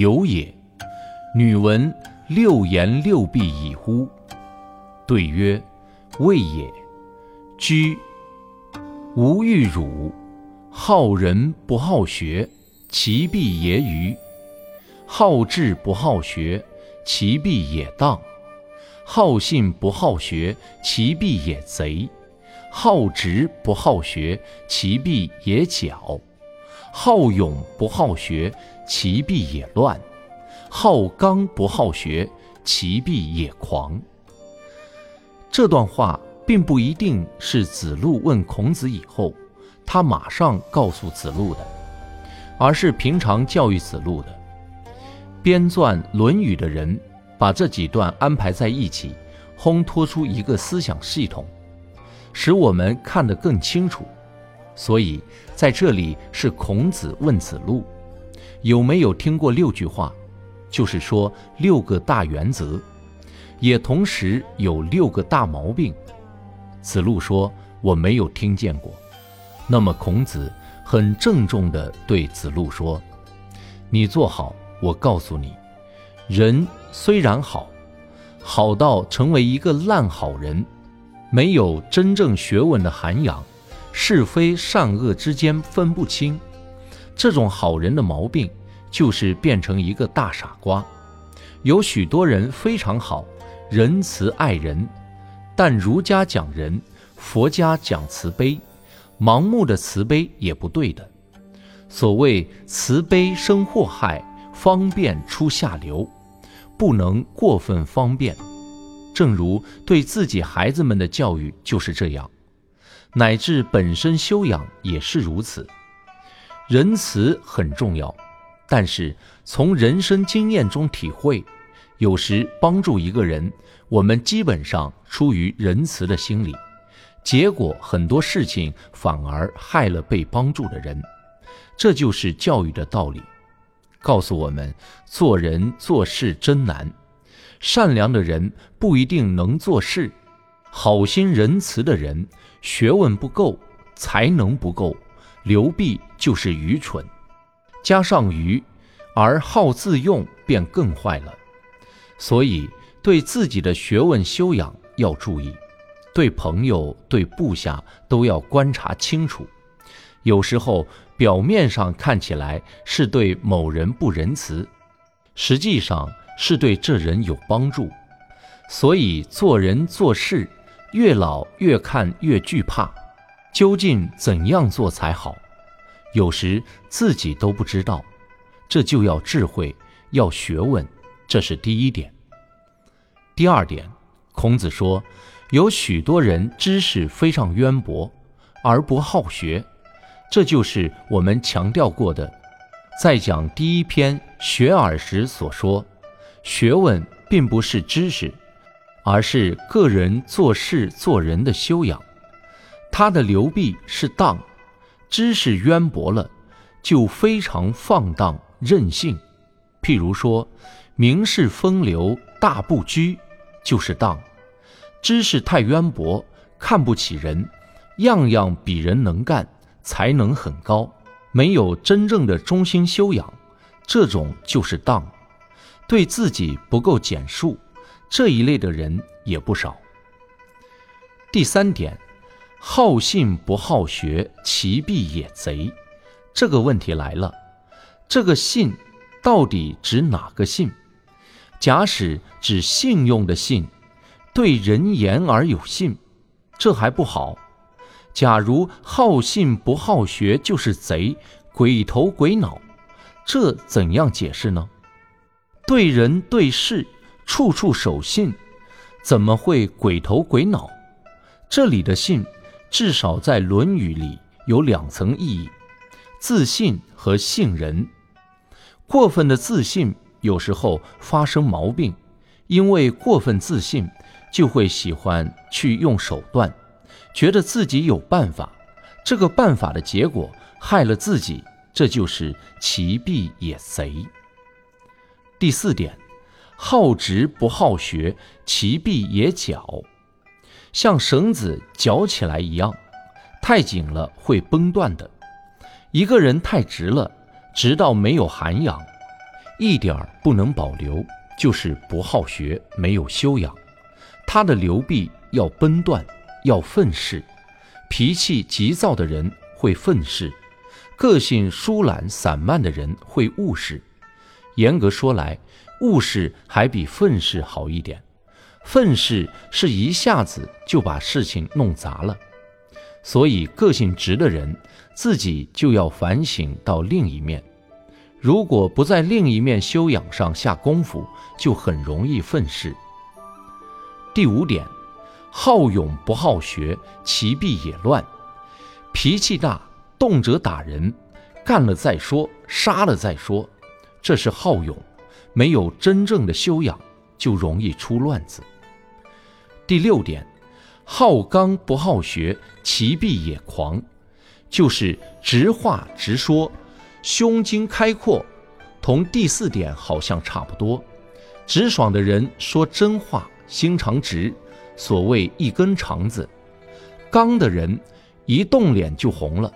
有也。女闻六言六必以乎？”对曰：“未也。居无欲辱，好仁不好学，其必也愚；好智不好学，其必也当；好信不好学，其必也贼；好直不好学，其必也狡。”好勇不好学，其必也乱；好刚不好学，其必也狂。这段话并不一定是子路问孔子以后，他马上告诉子路的，而是平常教育子路的。编撰《论语》的人把这几段安排在一起，烘托出一个思想系统，使我们看得更清楚。所以，在这里是孔子问子路，有没有听过六句话？就是说六个大原则，也同时有六个大毛病。子路说：“我没有听见过。”那么孔子很郑重地对子路说：“你坐好，我告诉你，人虽然好，好到成为一个烂好人，没有真正学问的涵养。”是非善恶之间分不清，这种好人的毛病就是变成一个大傻瓜。有许多人非常好，仁慈爱人，但儒家讲仁，佛家讲慈悲，盲目的慈悲也不对的。所谓慈悲生祸害，方便出下流，不能过分方便。正如对自己孩子们的教育就是这样。乃至本身修养也是如此，仁慈很重要，但是从人生经验中体会，有时帮助一个人，我们基本上出于仁慈的心理，结果很多事情反而害了被帮助的人，这就是教育的道理，告诉我们做人做事真难，善良的人不一定能做事。好心仁慈的人，学问不够，才能不够，流弊就是愚蠢，加上愚，而好自用便更坏了。所以对自己的学问修养要注意，对朋友、对部下都要观察清楚。有时候表面上看起来是对某人不仁慈，实际上是对这人有帮助。所以做人做事。越老越看越惧怕，究竟怎样做才好？有时自己都不知道，这就要智慧，要学问，这是第一点。第二点，孔子说，有许多人知识非常渊博，而不好学，这就是我们强调过的，在讲第一篇学而时所说，学问并不是知识。而是个人做事做人的修养，他的流弊是荡，知识渊博了，就非常放荡任性。譬如说，名士风流大不拘，就是荡；知识太渊博，看不起人，样样比人能干，才能很高，没有真正的中心修养，这种就是荡，对自己不够简述。这一类的人也不少。第三点，好信不好学，其必也贼。这个问题来了，这个信到底指哪个信？假使指信用的信，对人言而有信，这还不好。假如好信不好学就是贼，鬼头鬼脑，这怎样解释呢？对人对事。处处守信，怎么会鬼头鬼脑？这里的信，至少在《论语》里有两层意义：自信和信人。过分的自信有时候发生毛病，因为过分自信，就会喜欢去用手段，觉得自己有办法。这个办法的结果害了自己，这就是其必也贼。第四点，好直不好学，其必也绞，像绳子绞起来一样，太紧了会崩断的。一个人太直了，直到没有涵养，一点儿不能保留，就是不好学，没有修养。他的流臂要崩断，要愤世。脾气急躁的人会愤世，个性疏懒散漫的人会误事。严格说来，误事还比愤世好一点。愤世是一下子就把事情弄砸了。所以，个性直的人自己就要反省到另一面。如果不在另一面修养上下功夫，就很容易愤世。第五点。好勇不好学，其必也乱。脾气大，动辄打人，干了再说，杀了再说，这是好勇，没有真正的修养，就容易出乱子。第六点，好刚不好学，其必也狂，就是直话直说，胸襟开阔，同第四点好像差不多。直爽的人说真话，心肠直。所谓一根肠子，刚的人一动脸就红了，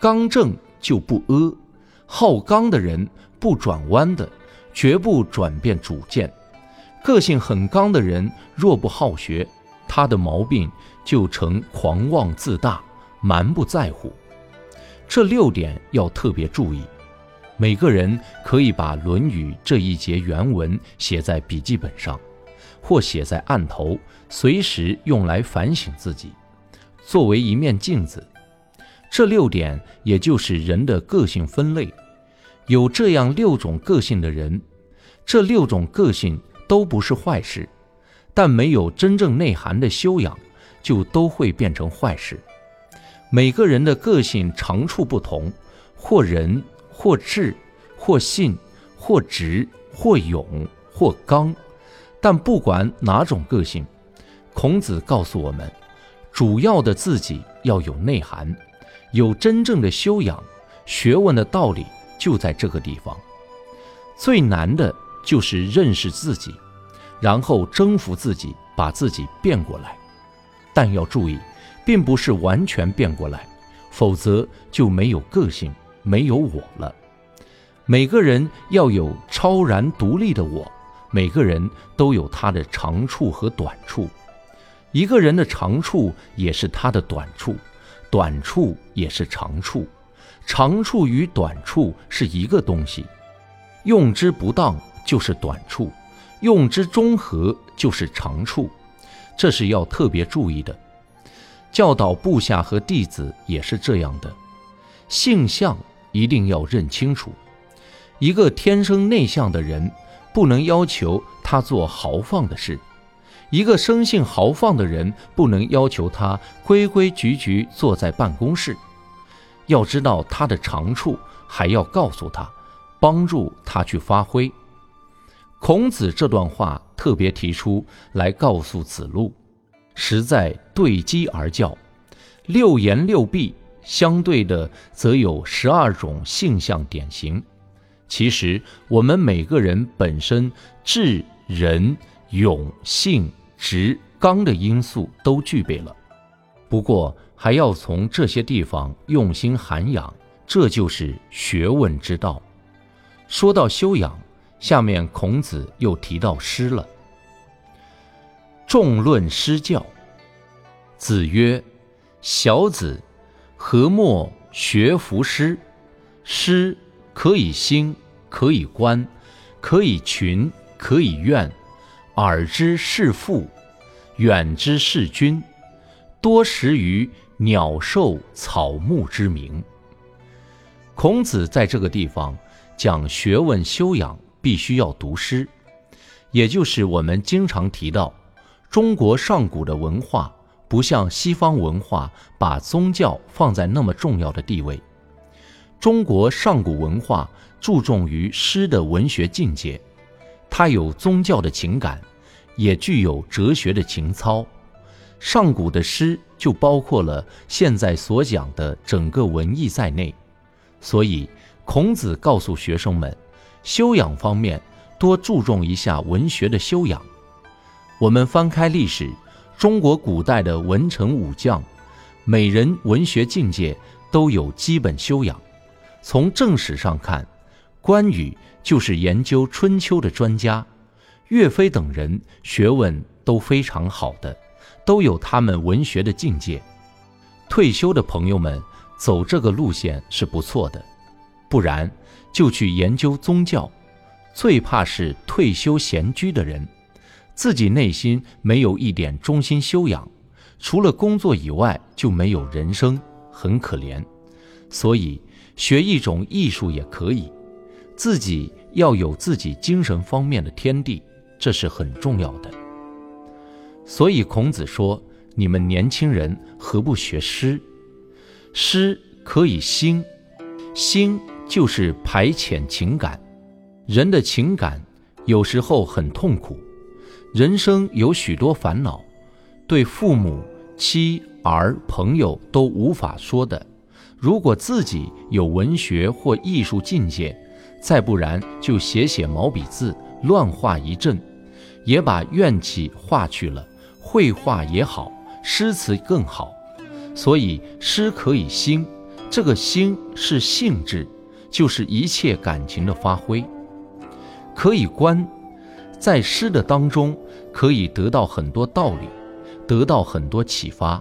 刚正就不阿，好刚的人不转弯的，绝不转变主见。个性很刚的人，若不好学，他的毛病就成狂妄自大、蛮不在乎。这六点要特别注意。每个人可以把《论语》这一节原文写在笔记本上。或写在案头，随时用来反省自己，作为一面镜子。这六点也就是人的个性分类。有这样六种个性的人，这六种个性都不是坏事，但没有真正内涵的修养，就都会变成坏事。每个人的个性长处不同，或仁，或智，或信，或直，或勇，或刚。但不管哪种个性，孔子告诉我们，主要的自己要有内涵，有真正的修养，学问的道理就在这个地方。最难的就是认识自己，然后征服自己，把自己变过来。但要注意，并不是完全变过来，否则就没有个性，没有我了。每个人要有超然独立的我。每个人都有他的长处和短处，一个人的长处也是他的短处，短处也是长处，长处与短处是一个东西，用之不当就是短处，用之中和就是长处，这是要特别注意的。教导部下和弟子也是这样的，性相一定要认清楚，一个天生内向的人。不能要求他做豪放的事，一个生性豪放的人不能要求他规规矩矩坐在办公室。要知道他的长处，还要告诉他，帮助他去发挥。孔子这段话特别提出来告诉子路，实在对机而教。六言六臂相对的，则有十二种性相典型。其实我们每个人本身智、仁、勇、信、直、刚的因素都具备了，不过还要从这些地方用心涵养，这就是学问之道。说到修养，下面孔子又提到诗了。众论诗教，子曰：“小子，何莫学夫诗？诗。”可以兴，可以观，可以群，可以怨。耳之视父，远之视君，多识于鸟兽草木之名。孔子在这个地方讲学问修养，必须要读诗，也就是我们经常提到，中国上古的文化不像西方文化把宗教放在那么重要的地位。中国上古文化注重于诗的文学境界，它有宗教的情感，也具有哲学的情操。上古的诗就包括了现在所讲的整个文艺在内，所以孔子告诉学生们，修养方面多注重一下文学的修养。我们翻开历史，中国古代的文臣武将，每人文学境界都有基本修养。从正史上看，关羽就是研究春秋的专家，岳飞等人学问都非常好的。都有他们文学的境界。退休的朋友们走这个路线是不错的，不然就去研究宗教。最怕是退休闲居的人，自己内心没有一点中心修养，除了工作以外就没有人生，很可怜。所以学一种艺术也可以，自己要有自己精神方面的天地，这是很重要的。所以孔子说：“你们年轻人何不学诗？诗可以兴，兴就是排遣情感。人的情感有时候很痛苦，人生有许多烦恼，对父母、妻儿、朋友都无法说的。如果自己有文学或艺术境界，再不然就写写毛笔字，乱画一阵，也把怨气化去了。”绘画也好，诗词更好，所以诗可以兴。这个兴是性质，就是一切感情的发挥。可以观，在诗的当中可以得到很多道理，得到很多启发。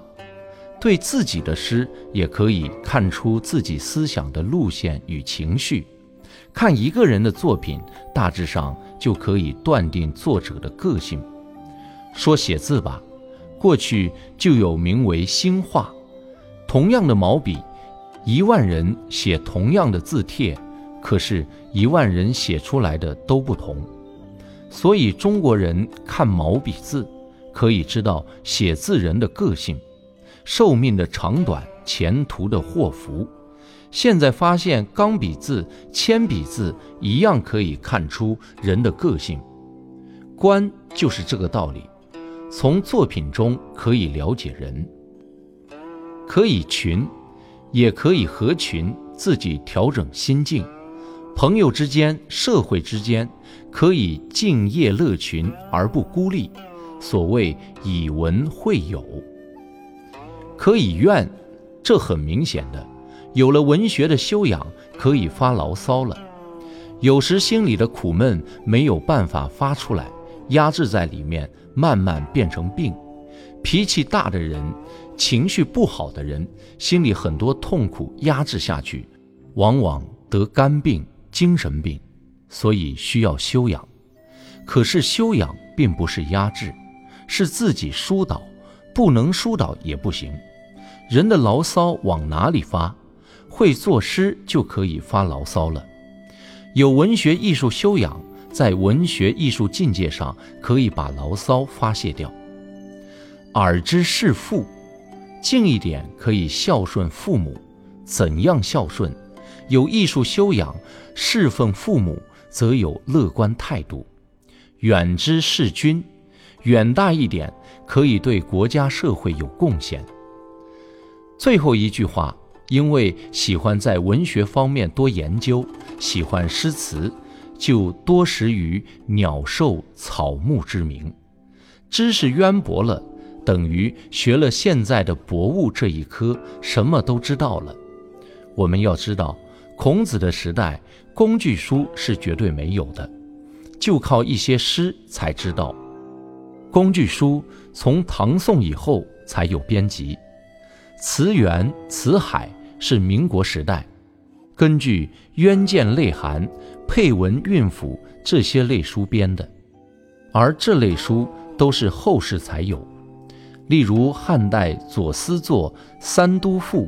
对自己的诗也可以看出自己思想的路线与情绪。看一个人的作品，大致上就可以断定作者的个性。说写字吧，过去就有名为新画，同样的毛笔，一万人写同样的字帖，可是，一万人写出来的都不同。所以中国人看毛笔字，可以知道写字人的个性、寿命的长短、前途的祸福。现在发现钢笔字、铅笔字一样可以看出人的个性，观就是这个道理。从作品中可以了解人，可以群，也可以合群，自己调整心境。朋友之间、社会之间，可以敬业乐群而不孤立。所谓以文会友，可以怨，这很明显的，有了文学的修养，可以发牢骚了。有时心里的苦闷没有办法发出来。压制在里面，慢慢变成病。脾气大的人，情绪不好的人，心里很多痛苦压制下去，往往得肝病、精神病。所以需要修养。可是修养并不是压制，是自己疏导，不能疏导也不行。人的牢骚往哪里发？会作诗就可以发牢骚了。有文学艺术修养。在文学艺术境界上，可以把牢骚发泄掉。耳之视父，近一点可以孝顺父母。怎样孝顺？有艺术修养，侍奉父母，则有乐观态度。远之视君，远大一点，可以对国家社会有贡献。最后一句话，因为喜欢在文学方面多研究，喜欢诗词。就多识于鸟兽草木之名，知识渊博了，等于学了现在的博物这一科，什么都知道了。我们要知道，孔子的时代工具书是绝对没有的，就靠一些诗才知道。工具书从唐宋以后才有编辑，词源、词海是民国时代。根据《渊见类涵》《配文韵府》这些类书编的，而这类书都是后世才有。例如汉代左思作《三都赋》，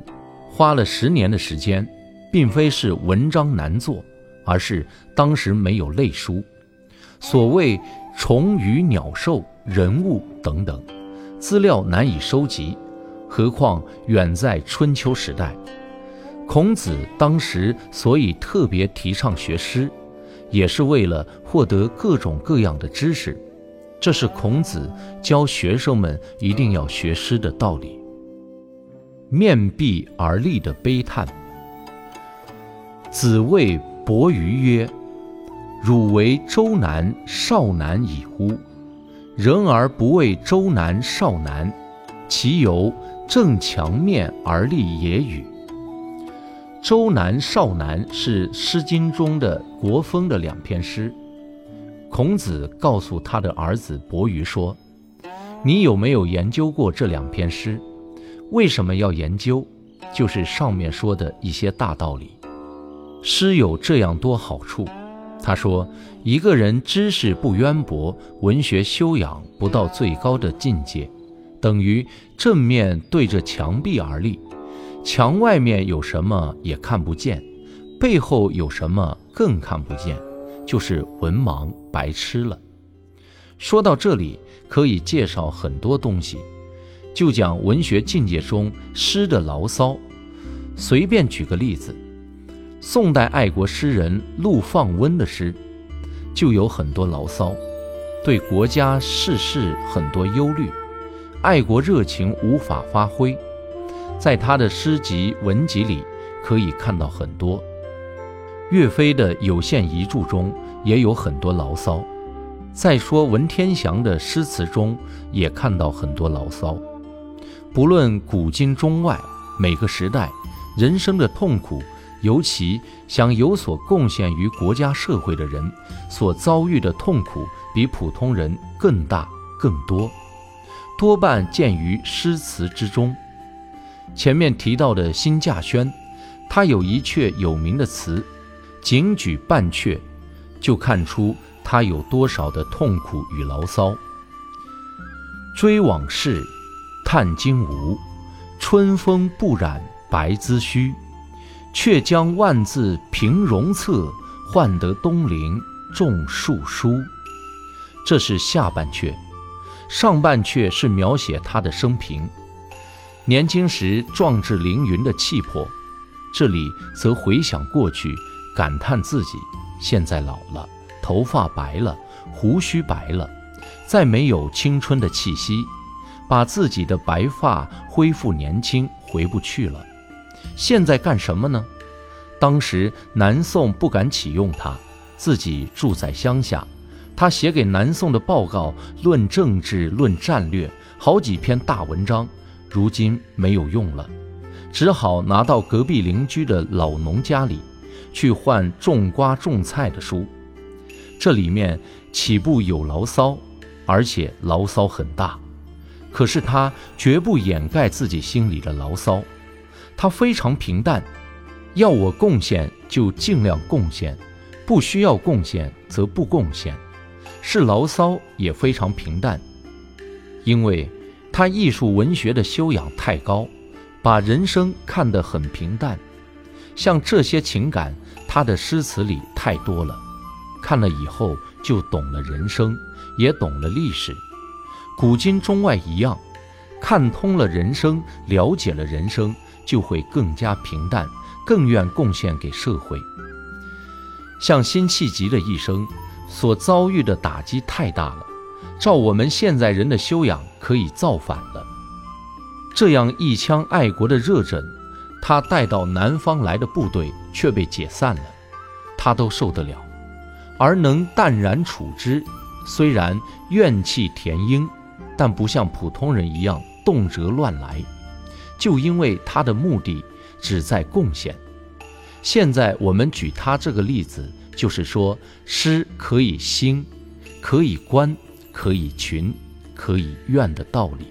花了十年的时间，并非是文章难做，而是当时没有类书。所谓虫鱼鸟兽人物等等，资料难以收集，何况远在春秋时代。孔子当时所以特别提倡学诗，也是为了获得各种各样的知识。这是孔子教学生们一定要学诗的道理。面壁而立的悲叹。子谓伯鱼曰：“汝为周南少南已乎？人而不为周南少南，其由正墙面而立也与？”周南少南是《诗经》中的国风的两篇诗。孔子告诉他的儿子伯鱼说：“你有没有研究过这两篇诗？”为什么要研究？就是上面说的一些大道理。诗有这样多好处。他说，一个人知识不渊博，文学修养不到最高的境界，等于正面对着墙壁而立，墙外面有什么也看不见，背后有什么更看不见，就是文盲白痴了。说到这里，可以介绍很多东西。就讲文学境界中诗的牢骚，随便举个例子，宋代爱国诗人陆放翁的诗，就有很多牢骚，对国家世事很多忧虑，爱国热情无法发挥，在他的诗集文集里可以看到很多。岳飞的有限遗著中也有很多牢骚，再说文天祥的诗词中也看到很多牢骚。不论古今中外，每个时代人生的痛苦，尤其想有所贡献于国家社会的人，所遭遇的痛苦比普通人更大更多，多半见于诗词之中。前面提到的辛稼轩，他有一阙有名的词，仅举半阙，就看出他有多少的痛苦与牢骚。追往事。叹今无，春风不染白髭须，却将万字平戎策，换得东陵种树书。这是下半阙，上半阙是描写他的生平，年轻时壮志凌云的气魄。这里则回想过去，感叹自己现在老了，头发白了，胡须白了，再没有青春的气息。把自己的白发恢复年轻，回不去了。现在干什么呢？当时南宋不敢启用他，自己住在乡下。他写给南宋的报告，论政治，论战略，好几篇大文章。如今没有用了，只好拿到隔壁邻居的老农家里，去换种瓜种菜的书。这里面岂不有牢骚？而且牢骚很大。可是他绝不掩盖自己心里的牢骚，他非常平淡，要我贡献就尽量贡献，不需要贡献则不贡献，是牢骚也非常平淡，因为他艺术文学的修养太高，把人生看得很平淡，像这些情感，他的诗词里太多了，看了以后就懂了人生，也懂了历史。古今中外一样，看通了人生，了解了人生，就会更加平淡，更愿贡献给社会。像辛弃疾的一生所遭遇的打击太大了，照我们现在人的修养，可以造反了。这样一腔爱国的热忱，他带到南方来的部队却被解散了，他都受得了，而能淡然处之，虽然怨气填膺。但不像普通人一样动辄乱来，就因为他的目的只在贡献。现在我们举他这个例子，就是说诗可以兴，可以观，可以群，可以怨的道理。